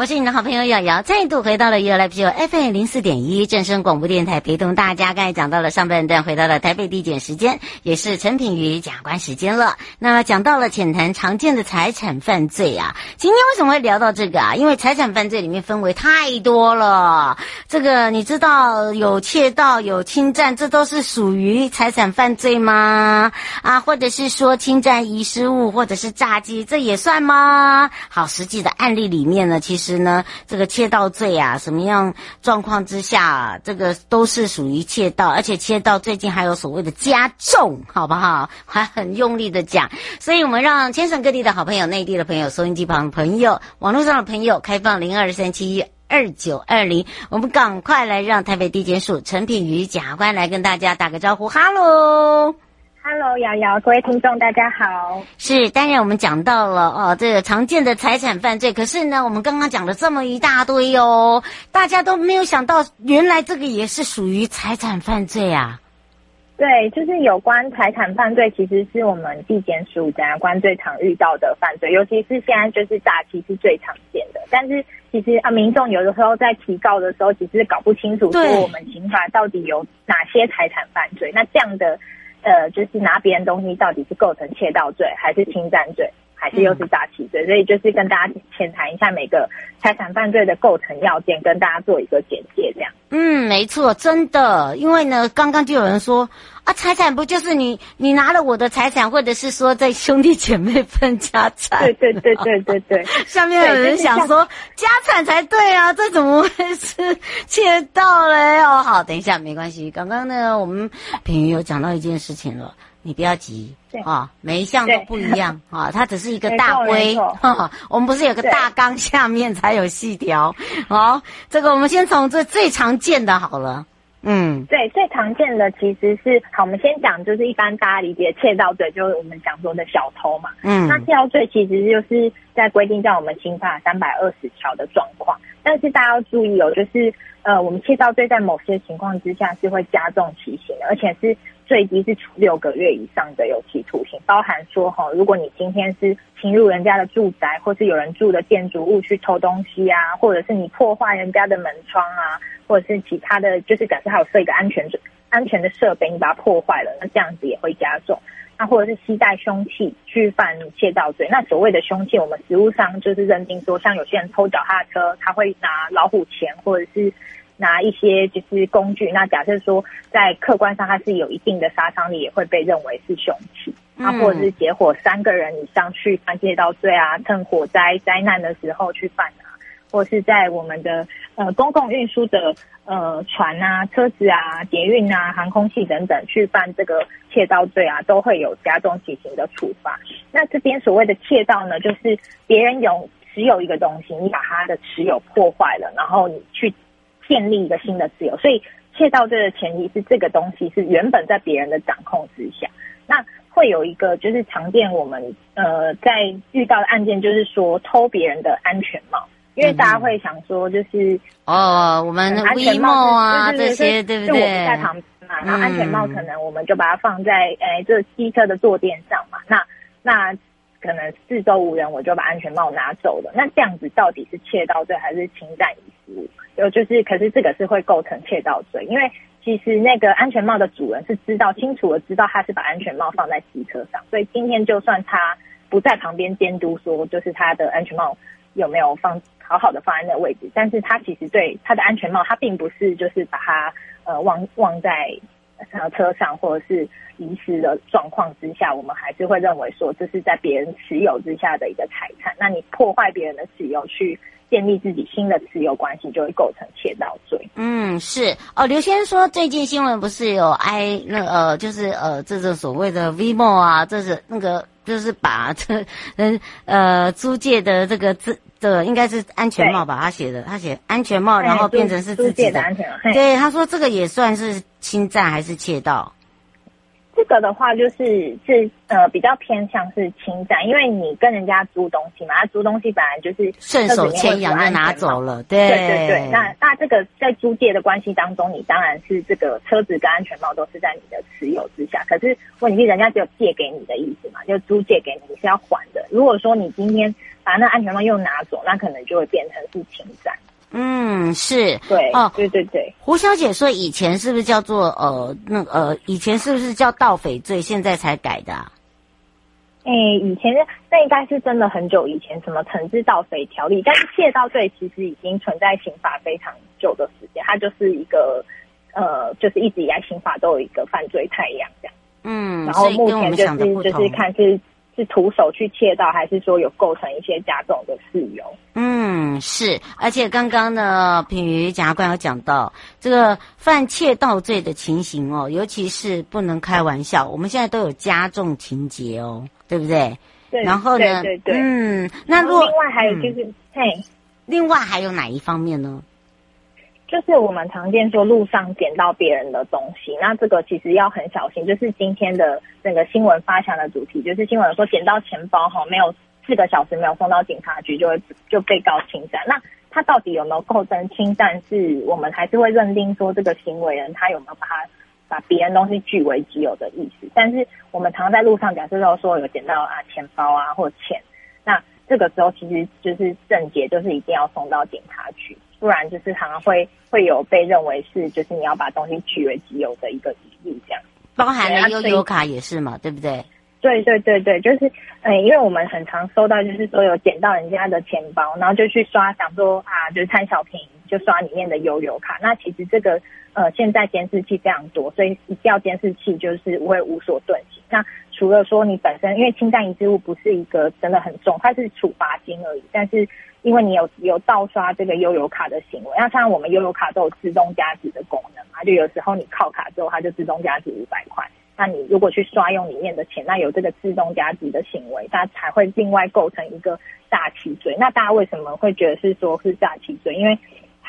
我是你的好朋友瑶瑶，再度回到了 You Live Show FM 零四点一正声广播电台，陪同大家。刚才讲到了上半段，回到了台北地检时间，也是陈品瑜检察官时间了。那么讲到了浅谈常见的财产犯罪啊，今天为什么会聊到这个啊？因为财产犯罪里面分为太多了。这个你知道有窃盗、有侵占，这都是属于财产犯罪吗？啊，或者是说侵占遗失物，或者是诈欺，这也算吗？好，实际的案例里面呢，其实。实呢，这个窃盗罪啊，什么样状况之下啊，这个都是属于窃盗，而且窃盗最近还有所谓的加重，好不好？还很用力的讲，所以我们让全省各地的好朋友、内地的朋友、收音机旁的朋友、网络上的朋友，开放零二三七二九二零，我们赶快来让台北地检署陈品瑜检察官来跟大家打个招呼，哈喽。Hello，瑶瑶，各位听众，大家好。是，当然我们讲到了哦，这个常见的财产犯罪。可是呢，我们刚刚讲了这么一大堆哦，大家都没有想到，原来这个也是属于财产犯罪啊。对，就是有关财产犯罪，其实是我们地检署检察官最常遇到的犯罪，尤其是现在就是诈欺是最常见的。但是其实啊，民众有的时候在提告的时候，其实搞不清楚说我们刑法到底有哪些财产犯罪。那这样的。呃，就是拿别人东西，到底是构成窃盗罪，还是侵占罪，还是又是诈欺罪？嗯、所以就是跟大家浅谈一下每个财产犯罪的构成要件，跟大家做一个简介，这样。嗯，没错，真的，因为呢，刚刚就有人说。啊，财产不就是你你拿了我的财产，或者是说在兄弟姐妹分家产？对对对对对对。下面有人想说家产才对啊，这怎么会是窃盗嘞？哦，好，等一下没关系。刚刚呢，我们品瑜有讲到一件事情了，你不要急啊，每一项都不一样 啊，它只是一个大规。我们不是有个大纲，下面才有细条。好，这个我们先从这最常见的好了。嗯，对，最常见的其实是好，我们先讲就是一般大家理解窃盗罪，就是我们讲说的小偷嘛。嗯，那窃盗罪其实就是在规定在我们刑法三百二十条的状况，但是大家要注意哦，就是呃，我们窃盗罪在某些情况之下是会加重其刑的，而且是最低是处六个月以上的有期徒刑，包含说哈，如果你今天是侵入人家的住宅，或是有人住的建筑物去偷东西啊，或者是你破坏人家的门窗啊。或者是其他的就是假设还有设一个安全安全的设备，你把它破坏了，那这样子也会加重。那或者是携带凶器去犯窃盗罪，那所谓的凶器，我们实务上就是认定说，像有些人偷脚踏车，他会拿老虎钳，或者是拿一些就是工具。那假设说在客观上它是有一定的杀伤力，也会被认为是凶器。啊，或者是结伙三个人以上去犯窃盗罪啊，趁火灾灾难的时候去犯啊。或是在我们的呃公共运输的呃船啊、车子啊、捷运啊、航空器等等去犯这个窃盗罪啊，都会有加重其刑的处罚。那这边所谓的窃盗呢，就是别人有持有一个东西，你把他的持有破坏了，然后你去建立一个新的持有。所以窃盗罪的前提是这个东西是原本在别人的掌控之下。那会有一个就是常见我们呃在遇到的案件，就是说偷别人的安全帽。因为大家会想说，就是哦，我们安全帽啊这些，对不对？就我们在旁边嘛，然后安全帽可能我们就把它放在诶这机车的坐垫上嘛。那那可能四周无人，我就把安全帽拿走了。那这样子到底是窃盗罪还是侵占遗失物？有就是，可是这个是会构成窃盗罪，因为其实那个安全帽的主人是知道清楚的，知道他是把安全帽放在机车上，所以今天就算他不在旁边监督，说就是他的安全帽有没有放。好好的放在那位置，但是他其实对他的安全帽，他并不是就是把它呃忘忘在呃车上或者是遗失的状况之下，我们还是会认为说这是在别人持有之下的一个财产。那你破坏别人的持有去建立自己新的持有关系，就会构成窃盗罪。嗯，是哦。刘先生说，最近新闻不是有挨那呃，就是呃，这是所谓的 VMO 啊，这是那个就是把这嗯呃租借的这个资。这应该是安全帽吧？他写的，他写安全帽，然后变成是自己的。的安全帽。对，他说这个也算是侵占还是窃盗？这个的话就是是呃比较偏向是侵占，因为你跟人家租东西嘛，他租东西本来就是顺手牵羊就拿走了，对对对对。那那这个在租借的关系当中，你当然是这个车子跟安全帽都是在你的持有之下。可是问题是人家只有借给你的意思嘛，就租借给你，你是要还的。如果说你今天把那安全帽又拿走，那可能就会变成是侵占。嗯，是对哦，对对对。胡小姐说，以前是不是叫做呃，那呃，以前是不是叫盗匪罪？现在才改的？啊？哎，以前那应该是真的很久以前，什么惩治盗匪条例，但是窃盗罪其实已经存在刑法非常久的时间，它就是一个呃，就是一直以来刑法都有一个犯罪太阳这样。嗯，然后目前就是就是看是。是徒手去窃盗，还是说有构成一些加重的事由？嗯，是。而且刚刚呢，品瑜检察官有讲到这个犯窃盗罪的情形哦，尤其是不能开玩笑。我们现在都有加重情节哦，对不对？对。然后呢？对对对。嗯，那如果另外还有就是，嗯、嘿，另外还有哪一方面呢？就是我们常见说路上捡到别人的东西，那这个其实要很小心。就是今天的整个新闻发祥的主题，就是新闻说捡到钱包哈，没有四个小时没有送到警察局，就会就被告侵占。那他到底有没有构成侵占？是我们还是会认定说这个行为人他有没有把他把别人东西据为己有的意思？但是我们常在路上假设说有捡到啊钱包啊或钱，那这个时候其实就是正解，就是一定要送到警察局。不然就是常常会会有被认为是就是你要把东西据为己有的一个疑虑，这样包含了悠游卡也是嘛，对不对？对对对对，就是嗯，因为我们很常收到就是说有捡到人家的钱包，然后就去刷，想说啊，就是贪小便宜就刷里面的悠游卡。那其实这个呃，现在监视器非常多，所以一调监视器就是会无所遁形。那除了说你本身因为侵占遗失物不是一个真的很重，它是处罚金而已，但是。因为你有有盗刷这个悠游卡的行为，那像我们悠游卡都有自动加值的功能嘛，就有时候你靠卡之后，它就自动加值五百块。那你如果去刷用里面的钱，那有这个自动加值的行为，它才会另外构成一个诈欺罪。那大家为什么会觉得是说是诈欺罪？因为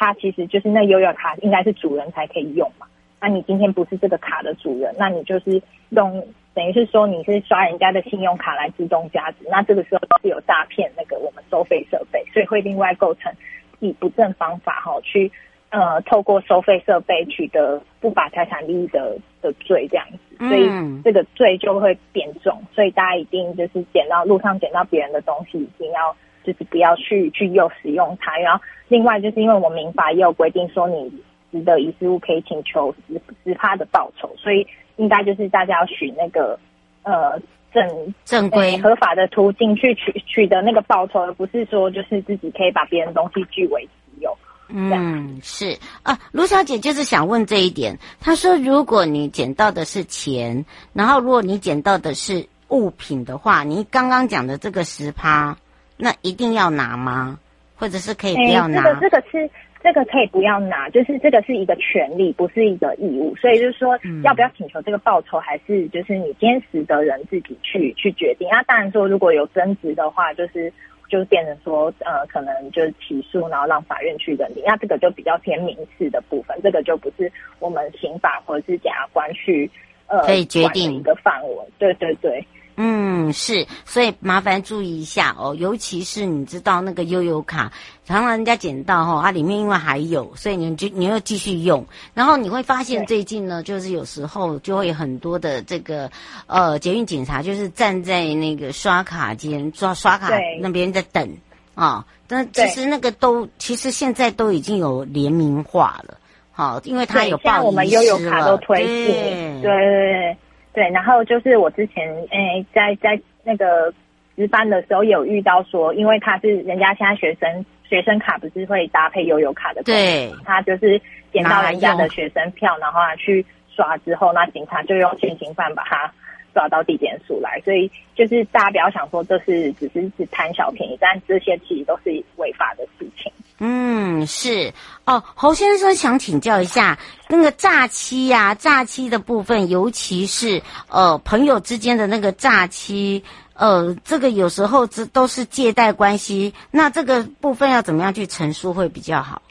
它其实就是那悠游卡应该是主人才可以用嘛。那你今天不是这个卡的主人，那你就是用。等于是说你是刷人家的信用卡来自动加值，那这个时候是有诈骗那个我们收费设备，所以会另外构成以不正方法哈去呃透过收费设备取得不法财产利益的的罪这样子，所以这个罪就会变重，所以大家一定就是捡到路上捡到别人的东西，一定要就是不要去去又使用它，然后另外就是因为我们民法也有规定说你值得遗失物可以请求十十趴的报酬，所以。应该就是大家要取那个呃正正规合法的途径去取取得那个报酬，而不是说就是自己可以把别人东西据为己有。嗯，是啊，卢小姐就是想问这一点。她说，如果你捡到的是钱，然后如果你捡到的是物品的话，你刚刚讲的这个十趴，那一定要拿吗？或者是可以不要拿？这个这个是。这个可以不要拿，就是这个是一个权利，不是一个义务，所以就是说，要不要请求这个报酬，还是就是你坚持的人自己去去决定。那当然说，如果有争执的话，就是就变成说，呃，可能就是起诉，然后让法院去认定。那这个就比较偏民事的部分，这个就不是我们刑法或者是检察官去呃可以决定一个范围。对对对。嗯，是，所以麻烦注意一下哦，尤其是你知道那个悠游卡，常常人家捡到哈、哦，啊里面因为还有，所以你就你又继续用，然后你会发现最近呢，就是有时候就会很多的这个呃捷运警察就是站在那个刷卡间刷刷卡那边在等啊，但其实那个都其实现在都已经有联名化了，好、哦，因为它有报遗失了，像我们悠游卡都推进，对对对。对，然后就是我之前诶，在在那个值班的时候有遇到说，因为他是人家现在学生学生卡不是会搭配悠游卡的，对，他就是捡到人家的学生票，然后他去刷之后，那警察就用现行犯把他抓到地点数来，所以就是大家不要想说这是只是是贪小便宜，但这些其实都是违法的事情。嗯，是哦，侯先生想请教一下，那个诈欺呀、啊，诈欺的部分，尤其是呃朋友之间的那个诈欺，呃，这个有时候这都是借贷关系，那这个部分要怎么样去陈述会比较好？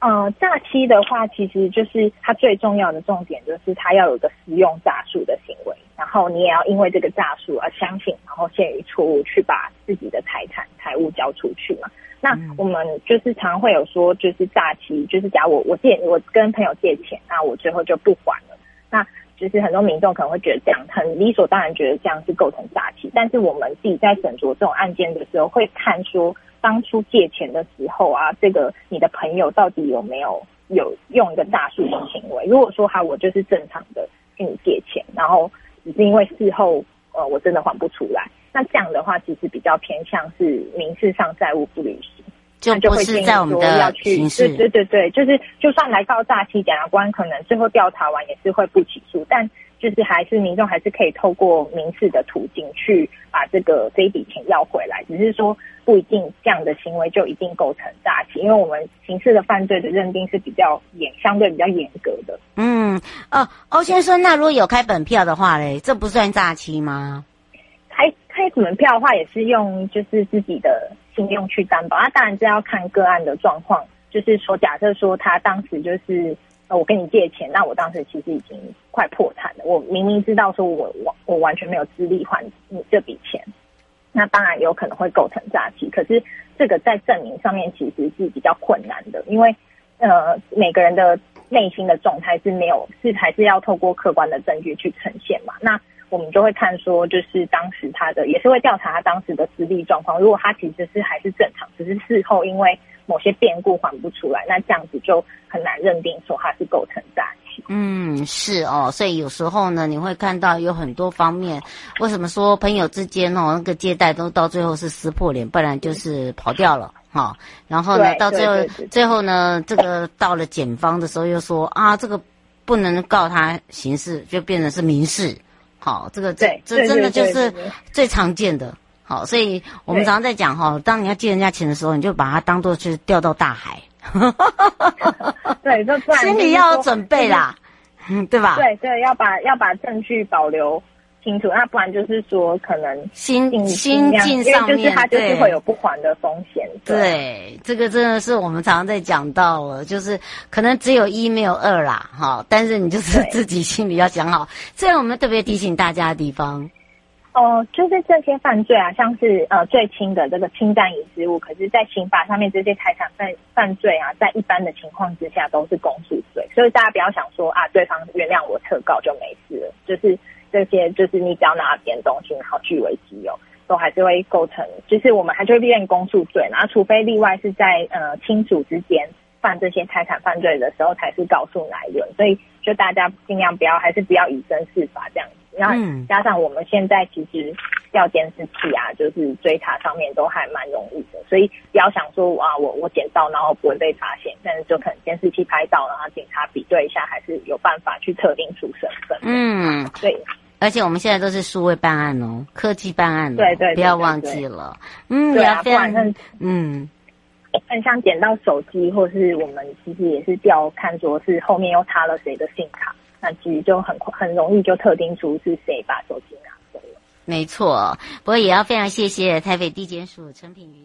呃，诈欺的话，其实就是它最重要的重点，就是它要有个使用诈术的行为，然后你也要因为这个诈术而相信，然后陷于错误去把自己的财产财物交出去嘛。那我们就是常常会有说，就是诈欺，就是假如我我借我跟朋友借钱，那我最后就不还了。那就是很多民众可能会觉得这样很理所当然，觉得这样是构成诈欺。但是我们自己在审酌这种案件的时候，会看说。当初借钱的时候啊，这个你的朋友到底有没有有用一个诈术的行为？如果说哈，我就是正常的跟你借钱，然后只是因为事后呃我真的还不出来，那这样的话其实比较偏向是民事上债务不履行，就不是在我们的要去对对对对，就是就算来告诈欺，检察官可能最后调查完也是会不起诉，但。就是还是民众还是可以透过民事的途径去把这个这一笔钱要回来，只是说不一定这样的行为就一定构成诈欺，因为我们刑事的犯罪的认定是比较严，相对比较严格的。嗯，哦，欧先生，那如果有开本票的话嘞，这不算诈欺吗？开开本票的话也是用就是自己的信用去担保，那当然这要看个案的状况，就是说假设说他当时就是。我跟你借钱，那我当时其实已经快破产了。我明明知道说我我我完全没有资力还你这笔钱，那当然有可能会构成诈欺。可是这个在证明上面其实是比较困难的，因为呃每个人的内心的状态是没有是还是要透过客观的证据去呈现嘛。那我们就会看说，就是当时他的也是会调查他当时的资历状况。如果他其实是还是正常，只是事后因为。某些变故还不出来，那这样子就很难认定说它是构成诈欺。嗯，是哦，所以有时候呢，你会看到有很多方面。为什么说朋友之间哦，那个借贷都到最后是撕破脸，不然就是跑掉了哈、哦。然后呢，到最后最后呢，这个到了检方的时候又说啊，这个不能告他刑事，就变成是民事。好、哦，这个这这真的就是最常见的。好，所以我们常常在讲哈，当你要借人家钱的时候，你就把它当做是掉到大海。对，就心里要有准备啦，嗯，对吧？对对，要把要把证据保留清楚，那不然就是说可能心心境上面，就是他就是会有不还的风险。对，对，这个真的是我们常常在讲到了，就是可能只有一没有二啦，哈，但是你就是自己心里要想好，这是我们特别提醒大家的地方。哦、就是这些犯罪啊，像是呃最轻的这个侵占遗失物，可是，在刑法上面这些财产犯犯罪啊，在一般的情况之下都是公诉罪，所以大家不要想说啊，对方原谅我撤告就没事了，就是这些就是你只要拿点东西，然后据为己有，都还是会构成，就是我们还是会变公诉罪，然后除非例外是在呃亲属之间犯这些财产犯罪的时候才是告诉乃论，所以就大家尽量不要，还是不要以身试法这样。然后加上我们现在其实调监视器啊，就是追查上面都还蛮容易的，所以不要想说啊，我我捡到然后不会被发现，但是就可能监视器拍到，然后警察比对一下，还是有办法去特定出身份。嗯，对。而且我们现在都是数位办案哦，科技办案，对对，不要忘记了。嗯，对啊，不然那嗯，很像捡到手机，或是我们其实也是调看说是后面又插了谁的信卡。那其实就很很容易就特定出是谁把手机拿走了。没错，不过也要非常谢谢台北地检署陈品瑜。